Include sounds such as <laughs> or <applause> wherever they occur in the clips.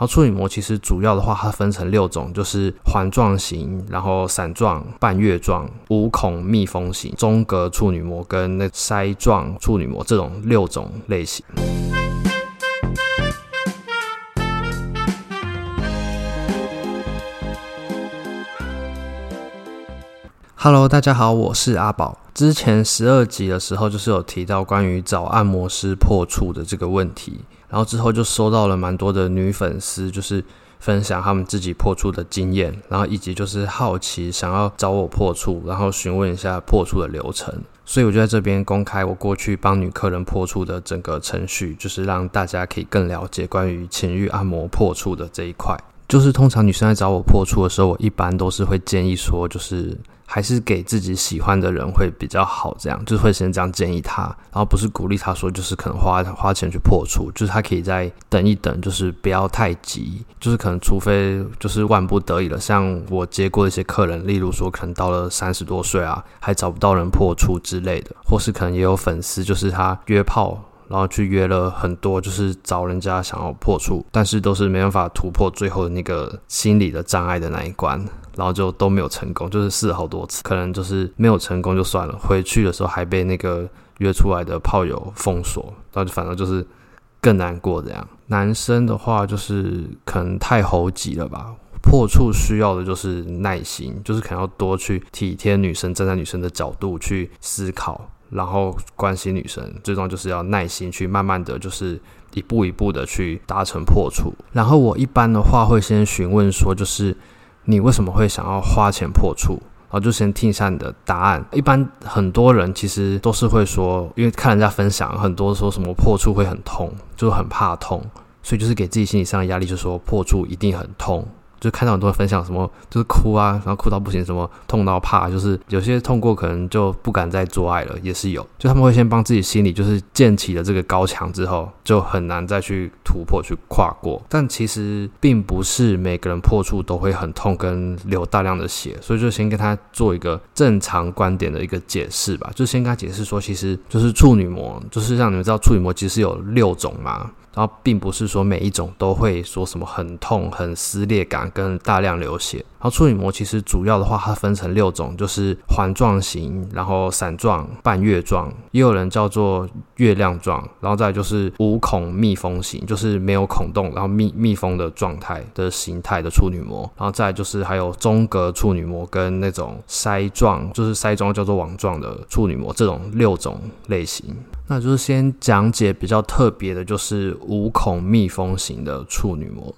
然后处女膜其实主要的话，它分成六种，就是环状型，然后伞状、半月状、无孔密封型、中隔处女膜跟那筛状处女膜这种六种类型。Hello，大家好，我是阿宝。之前十二集的时候，就是有提到关于找按摩师破处的这个问题，然后之后就收到了蛮多的女粉丝，就是分享他们自己破处的经验，然后以及就是好奇想要找我破处，然后询问一下破处的流程，所以我就在这边公开我过去帮女客人破处的整个程序，就是让大家可以更了解关于情欲按摩破处的这一块。就是通常女生来找我破处的时候，我一般都是会建议说，就是。还是给自己喜欢的人会比较好，这样就是会先这样建议他，然后不是鼓励他说，就是可能花 <laughs> 花钱去破处，就是他可以再等一等，就是不要太急，就是可能除非就是万不得已了，像我接过一些客人，例如说可能到了三十多岁啊，还找不到人破处之类的，或是可能也有粉丝，就是他约炮。然后去约了很多，就是找人家想要破处，但是都是没办法突破最后的那个心理的障碍的那一关，然后就都没有成功，就是试了好多次，可能就是没有成功就算了，回去的时候还被那个约出来的炮友封锁，然后就反正就是更难过这样。男生的话就是可能太猴急了吧，破处需要的就是耐心，就是可能要多去体贴女生，站在女生的角度去思考。然后关心女生，最重要就是要耐心去慢慢的就是一步一步的去达成破处。然后我一般的话会先询问说，就是你为什么会想要花钱破处？然后就先听一下你的答案。一般很多人其实都是会说，因为看人家分享很多说什么破处会很痛，就很怕痛，所以就是给自己心理上的压力，就说破处一定很痛。就看到很多人分享什么，就是哭啊，然后哭到不行，什么痛到怕，就是有些痛过可能就不敢再做爱了，也是有。就他们会先帮自己心里就是建起了这个高墙之后，就很难再去突破去跨过。但其实并不是每个人破处都会很痛跟流大量的血，所以就先跟他做一个正常观点的一个解释吧。就先跟他解释说，其实就是处女膜，就是让你们知道处女膜其实有六种嘛。然后并不是说每一种都会说什么很痛、很撕裂感跟大量流血。然后处女膜其实主要的话，它分成六种，就是环状型，然后伞状、半月状，也有人叫做月亮状，然后再就是无孔密封型，就是没有孔洞，然后密密封的状态的形态的处女膜。然后再就是还有中隔处女膜跟那种筛状，就是筛状叫做网状的处女膜，这种六种类型。那就是先讲解比较特别的，就是无孔密封型的处女膜，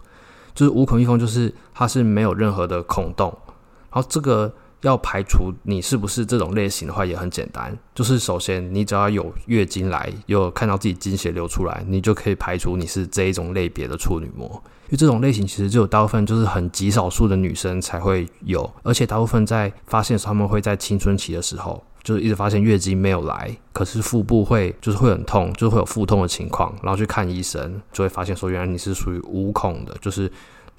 就是无孔密封，就是它是没有任何的孔洞。然后这个要排除你是不是这种类型的话，也很简单，就是首先你只要有月经来，有看到自己经血流出来，你就可以排除你是这一种类别的处女膜。因为这种类型其实只有大部分就是很极少数的女生才会有，而且大部分在发现的时候，他们会在青春期的时候。就是一直发现月经没有来，可是腹部会就是会很痛，就是会有腹痛的情况，然后去看医生，就会发现说原来你是属于无孔的，就是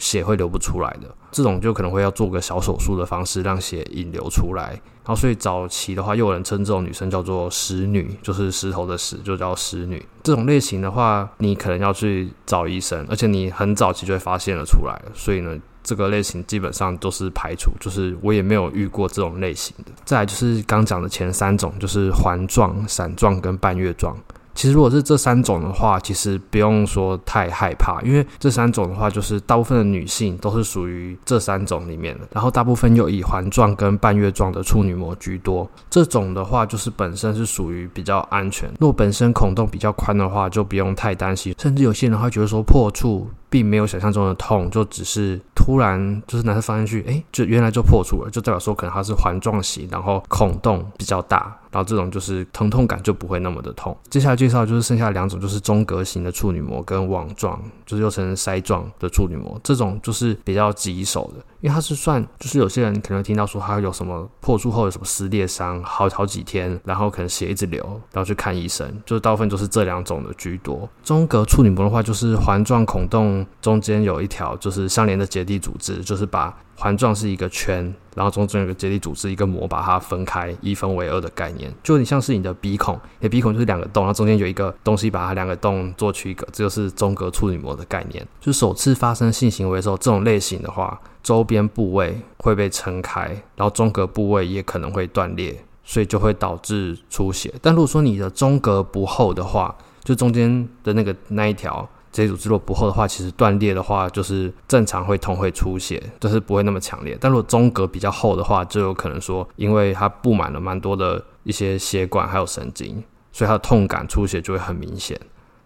血会流不出来的。这种就可能会要做个小手术的方式让血引流出来。然后所以早期的话，又有人称这种女生叫做石女，就是石头的石，就叫石女。这种类型的话，你可能要去找医生，而且你很早期就会发现了出来，所以呢。这个类型基本上都是排除，就是我也没有遇过这种类型的。再就是刚讲的前三种，就是环状、伞状跟半月状。其实如果是这三种的话，其实不用说太害怕，因为这三种的话，就是大部分的女性都是属于这三种里面的。然后大部分又以环状跟半月状的处女膜居多。这种的话，就是本身是属于比较安全。如果本身孔洞比较宽的话，就不用太担心。甚至有些人会觉得说破处。并没有想象中的痛，就只是突然就是男生放进去，哎，就原来就破处了，就代表说可能它是环状型，然后孔洞比较大，然后这种就是疼痛感就不会那么的痛。接下来介绍就是剩下两种，就是中隔型的处女膜跟网状，就是又成筛状的处女膜，这种就是比较棘手的。因为它是算，就是有些人可能听到说他有什么破术后有什么撕裂伤，好好几天，然后可能血一直流，然后去看医生，就是大部分都是这两种的居多。中隔处女膜的话，就是环状孔洞中间有一条就是相连的结缔组织，就是把环状是一个圈，然后中间有个结缔组织，一个膜把它分开，一分为二的概念，就有点像是你的鼻孔，你的鼻孔就是两个洞，然后中间有一个东西把它两个洞做区隔，这就是中隔处女膜的概念。就首次发生性行为的时候，这种类型的话，周边部位会被撑开，然后中隔部位也可能会断裂，所以就会导致出血。但如果说你的中隔不厚的话，就中间的那个那一条。这组织若不厚的话，其实断裂的话就是正常会痛会出血，就是不会那么强烈。但如果中隔比较厚的话，就有可能说，因为它布满了蛮多的一些血管还有神经，所以它的痛感出血就会很明显。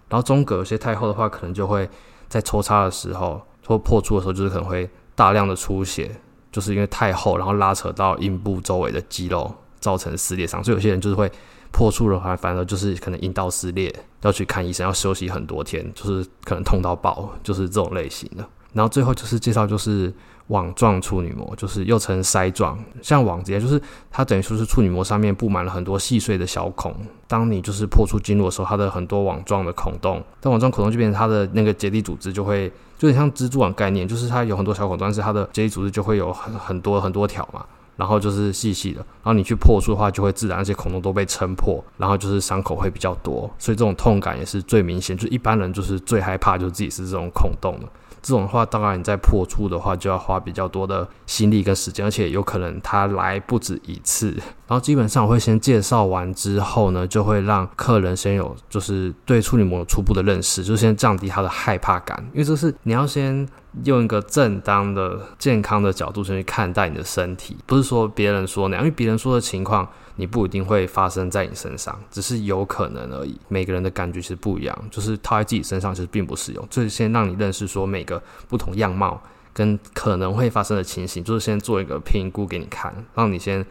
然后中隔有些太厚的话，可能就会在抽插的时候或破处的时候，就是可能会大量的出血，就是因为太厚，然后拉扯到阴部周围的肌肉，造成撕裂伤。所以有些人就是会。破处的话，反而就是可能阴道撕裂，要去看医生，要休息很多天，就是可能痛到爆，就是这种类型的。然后最后就是介绍就是网状处女膜，就是又称筛状，像网子，就是它等于说是处女膜上面布满了很多细碎的小孔。当你就是破处经络的时候，它的很多网状的孔洞，但网状孔洞就变成它的那个结缔组织就会，就很像蜘蛛网概念，就是它有很多小孔，但是它的结缔组织就会有很很多很多条嘛。然后就是细细的，然后你去破处的话，就会自然那些孔洞都被撑破，然后就是伤口会比较多，所以这种痛感也是最明显。就一般人就是最害怕，就自己是这种孔洞的。这种的话，当然你在破处的话，就要花比较多的心力跟时间，而且有可能他来不止一次。然后基本上我会先介绍完之后呢，就会让客人先有就是对处女膜有初步的认识，就先降低他的害怕感，因为这是你要先用一个正当的健康的角度先去看待你的身体，不是说别人说那样，因为别人说的情况。你不一定会发生在你身上，只是有可能而已。每个人的感觉其实不一样，就是套在自己身上其实并不适用。就是先让你认识说每个不同样貌跟可能会发生的情形，就是先做一个评估给你看，让你先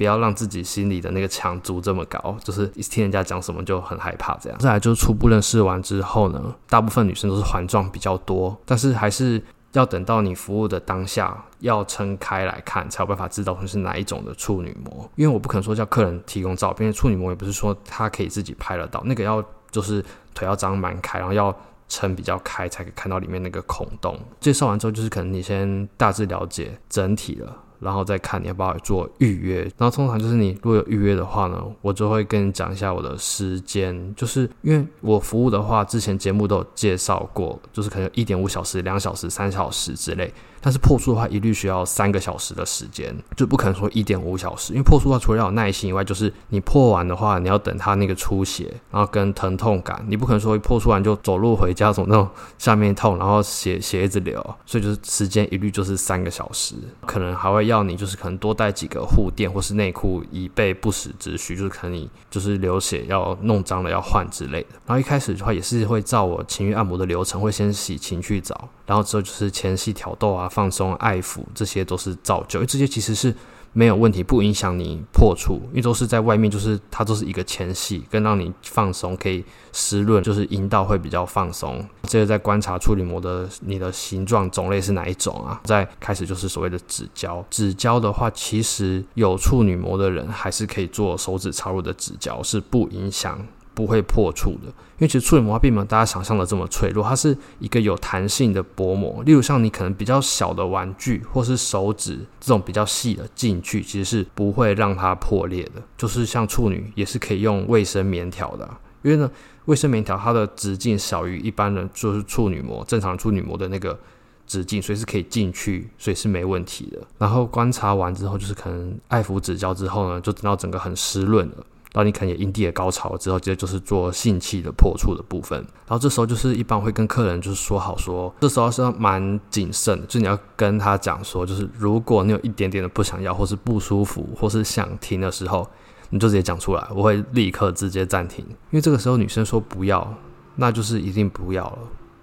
不要让自己心里的那个墙筑这么高，就是一听人家讲什么就很害怕这样。再来就是初步认识完之后呢，大部分女生都是环状比较多，但是还是。要等到你服务的当下，要撑开来看，才有办法知道是哪一种的处女膜。因为我不可能说叫客人提供照片，处女膜也不是说他可以自己拍得到，那个要就是腿要张蛮开，然后要撑比较开，才可以看到里面那个孔洞。介绍完之后，就是可能你先大致了解整体了。然后再看你要不要做预约，然后通常就是你如果有预约的话呢，我就会跟你讲一下我的时间，就是因为我服务的话，之前节目都有介绍过，就是可能一点五小时、两小时、三小时之类。但是破处的话，一律需要三个小时的时间，就不可能说一点五小时。因为破处的话，除了要有耐心以外，就是你破完的话，你要等它那个出血，然后跟疼痛感，你不可能说破处完就走路回家，从那种下面痛，然后血血一直流，所以就是时间一律就是三个小时，可能还会要你就是可能多带几个护垫或是内裤，以备不时之需，就是可能你就是流血要弄脏了要换之类的。然后一开始的话也是会照我情趣按摩的流程，会先洗情趣澡，然后之后就是前戏挑逗啊。放松、爱抚，这些都是造就，因为这些其实是没有问题，不影响你破处，因为都是在外面，就是它都是一个前戏，更让你放松，可以湿润，就是阴道会比较放松。接着在观察处女膜的你的形状种类是哪一种啊？再开始就是所谓的指交，指交的话，其实有处女膜的人还是可以做手指插入的指交，是不影响。不会破处的，因为其实处女膜并没有大家想象的这么脆弱，它是一个有弹性的薄膜。例如像你可能比较小的玩具或是手指这种比较细的进去，其实是不会让它破裂的。就是像处女也是可以用卫生棉条的，因为呢，卫生棉条它的直径小于一般人就是处女膜正常处女膜的那个直径，所以是可以进去，所以是没问题的。然后观察完之后，就是可能爱抚指交之后呢，就等到整个很湿润了。然后你可能也阴蒂也高潮之后，接就是做性器的破处的部分。然后这时候就是一般会跟客人就是说好说，这时候是要蛮谨慎，就你要跟他讲说，就是如果你有一点点的不想要，或是不舒服，或是想停的时候，你就直接讲出来，我会立刻直接暂停。因为这个时候女生说不要，那就是一定不要了，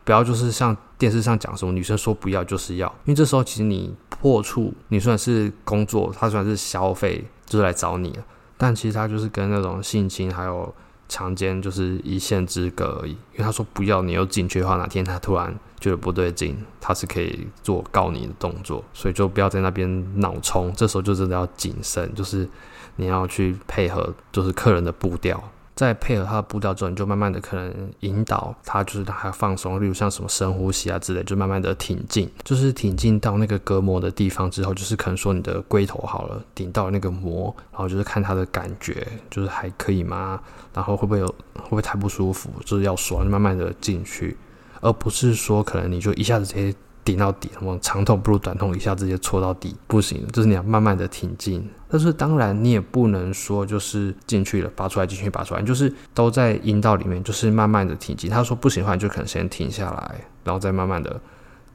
不要就是像电视上讲什么女生说不要就是要，因为这时候其实你破处，你虽然是工作，他虽然是消费，就是来找你了。但其实他就是跟那种性侵还有强奸就是一线之隔而已，因为他说不要你又进去的话，哪天他突然觉得不对劲，他是可以做告你的动作，所以就不要在那边脑冲，这时候就真的要谨慎，就是你要去配合就是客人的步调，在配合他的步调之后，你就慢慢的可能引导他，就是让他放松，例如像什么深呼吸啊之类，就慢慢的挺进，就是挺进到那个隔膜的地方之后，就是可能说你的龟头好了，顶到那个膜，然后就是看他的感觉，就是还可以吗？然后会不会有会不会太不舒服？就是要说慢慢的进去，而不是说可能你就一下子直接。顶到底，什么长痛不如短痛，一下直接戳到底不行，就是你要慢慢的挺进。但是当然你也不能说就是进去了拔出来，进去拔出来，就是都在阴道里面，就是慢慢的停机。他说不行的话，你就可能先停下来，然后再慢慢的，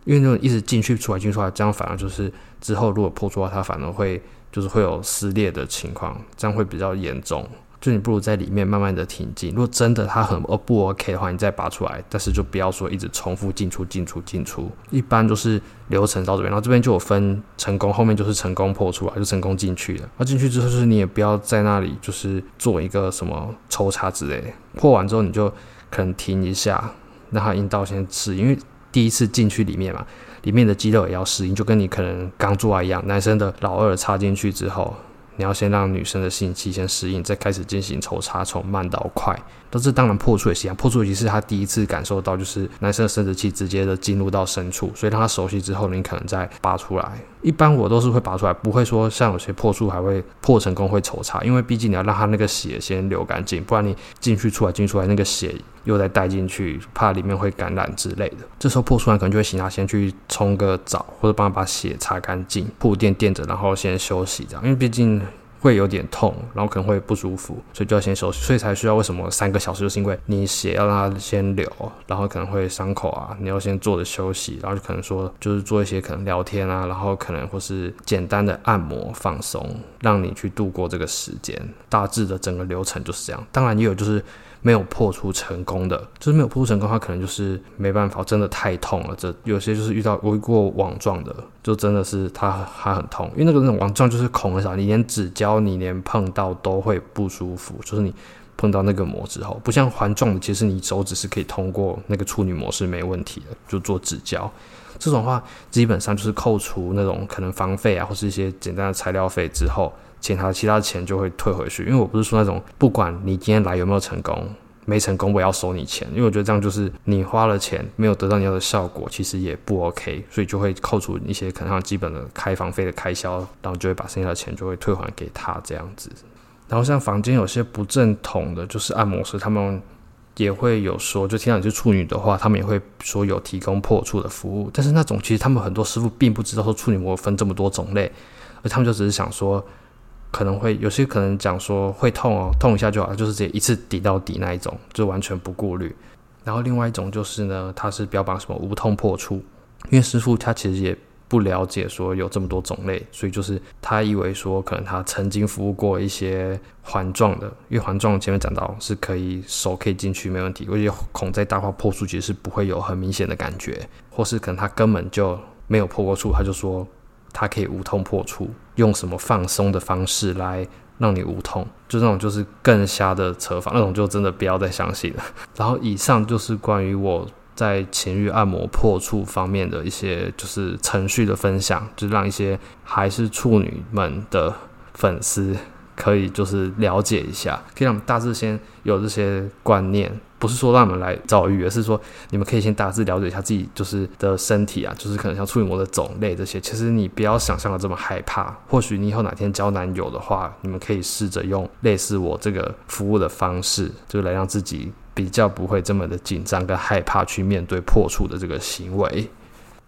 因为那种一直进去出来进去出来，这样反而就是之后如果破处的话，它反而会就是会有撕裂的情况，这样会比较严重。就你不如在里面慢慢的挺进，如果真的它很呃不 OK 的话，你再拔出来，但是就不要说一直重复进出进出进出。一般就是流程到这边，然后这边就有分成功，后面就是成功破出来，就成功进去了。那进去之后，就是你也不要在那里就是做一个什么抽插之类，破完之后你就可能停一下，让它阴道先适应，因为第一次进去里面嘛，里面的肌肉也要适应，就跟你可能刚做完一样，男生的老二插进去之后。你要先让女生的性器先适应，再开始进行抽插，从慢到快。但是当然破处也是一样，破处也是他第一次感受到，就是男生的生殖器直接的进入到深处，所以让他熟悉之后，你可能再拔出来。一般我都是会拔出来，不会说像有些破处还会破成功会抽插，因为毕竟你要让他那个血先流干净，不然你进去出来进去出来那个血又再带进去，怕里面会感染之类的。这时候破出来可能就会请他先去冲个澡，或者帮他把血擦干净，铺垫垫着，然后先休息这样，因为毕竟。会有点痛，然后可能会不舒服，所以就要先休息，所以才需要为什么三个小时，就是因为你血要让它先流，然后可能会伤口啊，你要先坐着休息，然后就可能说就是做一些可能聊天啊，然后可能或是简单的按摩放松，让你去度过这个时间。大致的整个流程就是这样，当然也有就是。没有破除成功的，就是没有破除成功的话，可能就是没办法，真的太痛了。这有些就是遇到我遇过网状的，就真的是它它很痛，因为那个那种网状就是孔很少，你连指交你连碰到都会不舒服，就是你碰到那个膜之后，不像环状的，其实你手指是可以通过那个处女膜是没问题的，就做指交。这种话基本上就是扣除那种可能房费啊，或是一些简单的材料费之后。其他其他钱就会退回去，因为我不是说那种不管你今天来有没有成功，没成功我要收你钱，因为我觉得这样就是你花了钱没有得到你要的效果，其实也不 OK，所以就会扣除一些可能像基本的开房费的开销，然后就会把剩下的钱就会退还给他这样子。然后像房间有些不正统的，就是按摩师他们也会有说，就听到你是处女的话，他们也会说有提供破处的服务，但是那种其实他们很多师傅并不知道说处女膜分这么多种类，而他们就只是想说。可能会有些可能讲说会痛哦，痛一下就好，就是直接一次抵到底那一种，就完全不顾虑。然后另外一种就是呢，他是标榜什么无痛破处，因为师傅他其实也不了解说有这么多种类，所以就是他以为说可能他曾经服务过一些环状的，因为环状前面讲到是可以手可以进去没问题，而且孔再大化破处其实是不会有很明显的感觉，或是可能他根本就没有破过处，他就说。它可以无痛破处，用什么放松的方式来让你无痛？就那种就是更瞎的扯法，那种就真的不要再相信了。然后以上就是关于我在情欲按摩破处方面的一些就是程序的分享，就让一些还是处女们的粉丝可以就是了解一下，可以让我们大致先有这些观念。不是说让你们来遭遇，而是说你们可以先大致了解一下自己就是的身体啊，就是可能像处女膜的种类这些。其实你不要想象的这么害怕。或许你以后哪天交男友的话，你们可以试着用类似我这个服务的方式，就来让自己比较不会这么的紧张跟害怕去面对破处的这个行为。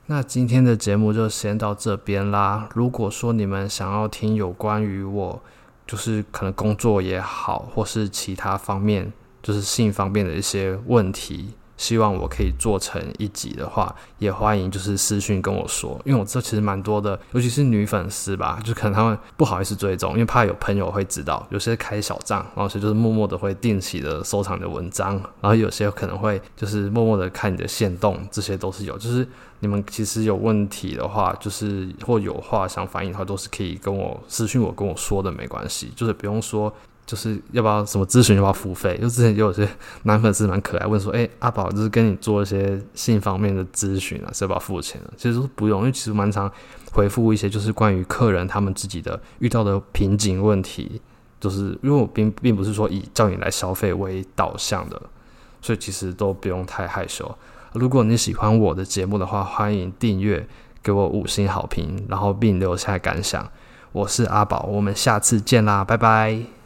那今天的节目就先到这边啦。如果说你们想要听有关于我，就是可能工作也好，或是其他方面。就是性方面的一些问题，希望我可以做成一集的话，也欢迎就是私讯跟我说，因为我知道其实蛮多的，尤其是女粉丝吧，就可能他们不好意思追踪，因为怕有朋友会知道，有些开小账，然后所以就是默默的会定期的收藏你的文章，然后有些可能会就是默默的看你的线动，这些都是有，就是你们其实有问题的话，就是或有话想反映的话，都是可以跟我私讯我跟我说的，没关系，就是不用说。就是要不要什么咨询要不要付费？因为之前就有些男粉丝蛮可爱问说哎阿宝就是跟你做一些性方面的咨询啊是要不要付钱其实不用因为其实蛮常回复一些就是关于客人他们自己的遇到的瓶颈问题就是因为我并并不是说以叫你来消费为导向的所以其实都不用太害羞。如果你喜欢我的节目的话欢迎订阅给我五星好评然后并留下感想。我是阿宝我们下次见啦拜拜。